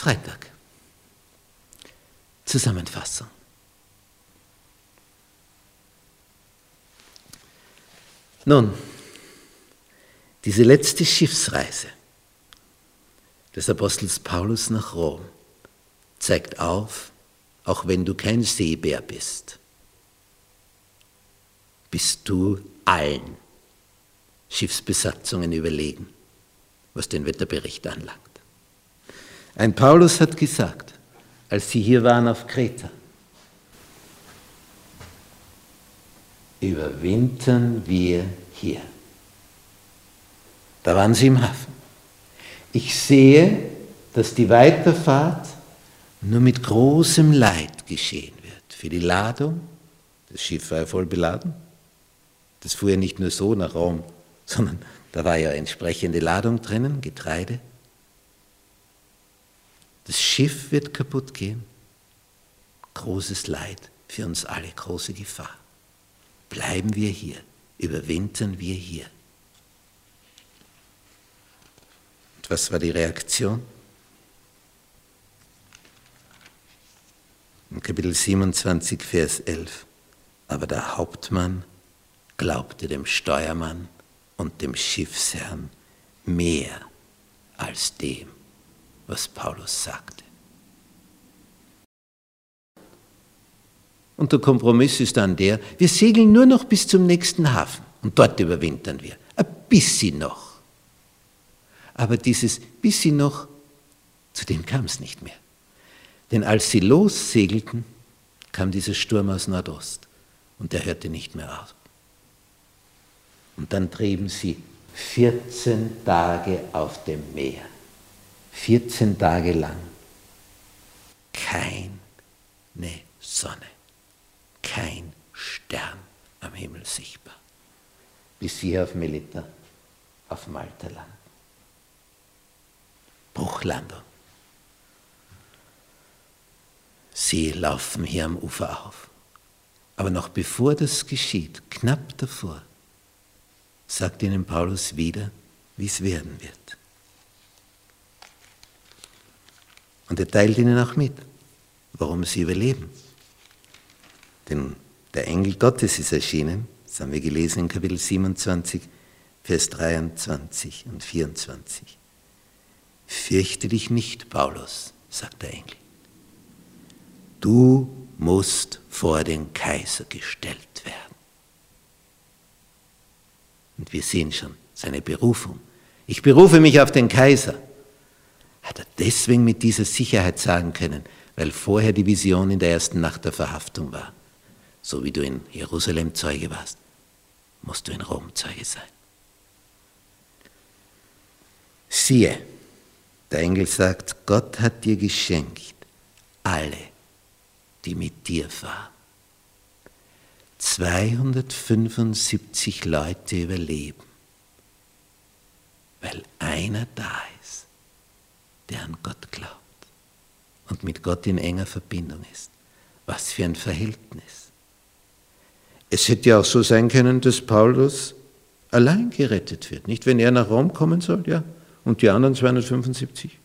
Freitag. Zusammenfassung. Nun, diese letzte Schiffsreise des Apostels Paulus nach Rom zeigt auf, auch wenn du kein Seebär bist, bist du allen Schiffsbesatzungen überlegen, was den Wetterbericht anlangt. Ein Paulus hat gesagt, als sie hier waren auf Kreta, überwintern wir hier. Da waren sie im Hafen. Ich sehe, dass die Weiterfahrt nur mit großem Leid geschehen wird. Für die Ladung, das Schiff war ja voll beladen, das fuhr ja nicht nur so nach Rom, sondern da war ja entsprechende Ladung drinnen, Getreide. Das Schiff wird kaputt gehen. Großes Leid für uns alle, große Gefahr. Bleiben wir hier, überwintern wir hier. Und was war die Reaktion? In Kapitel 27, Vers 11. Aber der Hauptmann glaubte dem Steuermann und dem Schiffsherrn mehr als dem, was Paulus sagte. Und der Kompromiss ist dann der, wir segeln nur noch bis zum nächsten Hafen und dort überwintern wir. Ein bisschen noch. Aber dieses bisschen noch, zu dem kam es nicht mehr. Denn als sie lossegelten, kam dieser Sturm aus Nordost und der hörte nicht mehr auf. Und dann trieben sie 14 Tage auf dem Meer. 14 Tage lang. Keine Sonne, kein Stern am Himmel sichtbar. Bis sie auf Melita, auf Malta landen. Bruchlandung. Sie laufen hier am Ufer auf. Aber noch bevor das geschieht, knapp davor, sagt ihnen Paulus wieder, wie es werden wird. Und er teilt ihnen auch mit, warum sie überleben. Denn der Engel Gottes ist erschienen, das haben wir gelesen in Kapitel 27, Vers 23 und 24. Fürchte dich nicht, Paulus, sagt der Engel. Du musst vor den Kaiser gestellt werden. Und wir sehen schon seine Berufung. Ich berufe mich auf den Kaiser. Hat er deswegen mit dieser Sicherheit sagen können, weil vorher die Vision in der ersten Nacht der Verhaftung war. So wie du in Jerusalem Zeuge warst, musst du in Rom Zeuge sein. Siehe, der Engel sagt, Gott hat dir geschenkt, alle, die mit dir fahren. 275 Leute überleben, weil einer da der an Gott glaubt und mit Gott in enger Verbindung ist. Was für ein Verhältnis. Es hätte ja auch so sein können, dass Paulus allein gerettet wird. Nicht, wenn er nach Rom kommen soll, ja, und die anderen 275.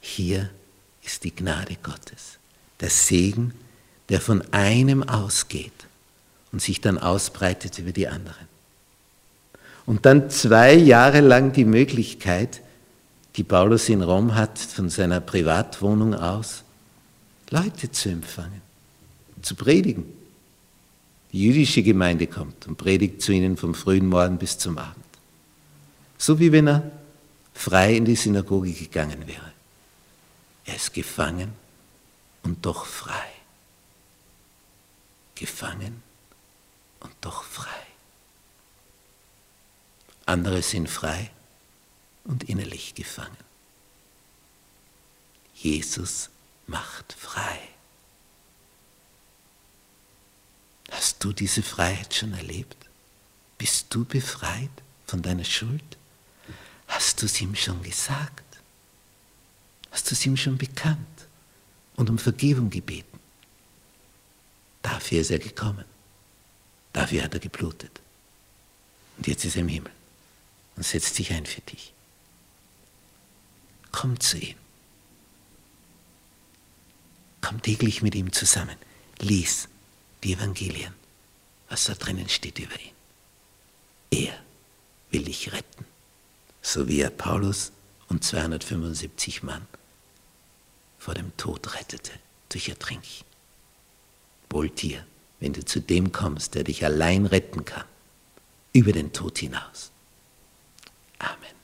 Hier ist die Gnade Gottes der Segen, der von einem ausgeht und sich dann ausbreitet über die anderen. Und dann zwei Jahre lang die Möglichkeit, die Paulus in Rom hat, von seiner Privatwohnung aus, Leute zu empfangen, zu predigen. Die jüdische Gemeinde kommt und predigt zu ihnen vom frühen Morgen bis zum Abend. So wie wenn er frei in die Synagoge gegangen wäre. Er ist gefangen und doch frei. Gefangen und doch frei. Andere sind frei und innerlich gefangen. Jesus macht frei. Hast du diese Freiheit schon erlebt? Bist du befreit von deiner Schuld? Hast du es ihm schon gesagt? Hast du es ihm schon bekannt? und um Vergebung gebeten. Dafür ist er gekommen. Dafür hat er geblutet. Und jetzt ist er im Himmel und setzt sich ein für dich. Komm zu ihm. Komm täglich mit ihm zusammen. Lies die Evangelien, was da drinnen steht über ihn. Er will dich retten, so wie er Paulus und 275 Mann vor dem Tod rettete durch Ertrinken. Wohl dir, wenn du zu dem kommst, der dich allein retten kann, über den Tod hinaus. Amen.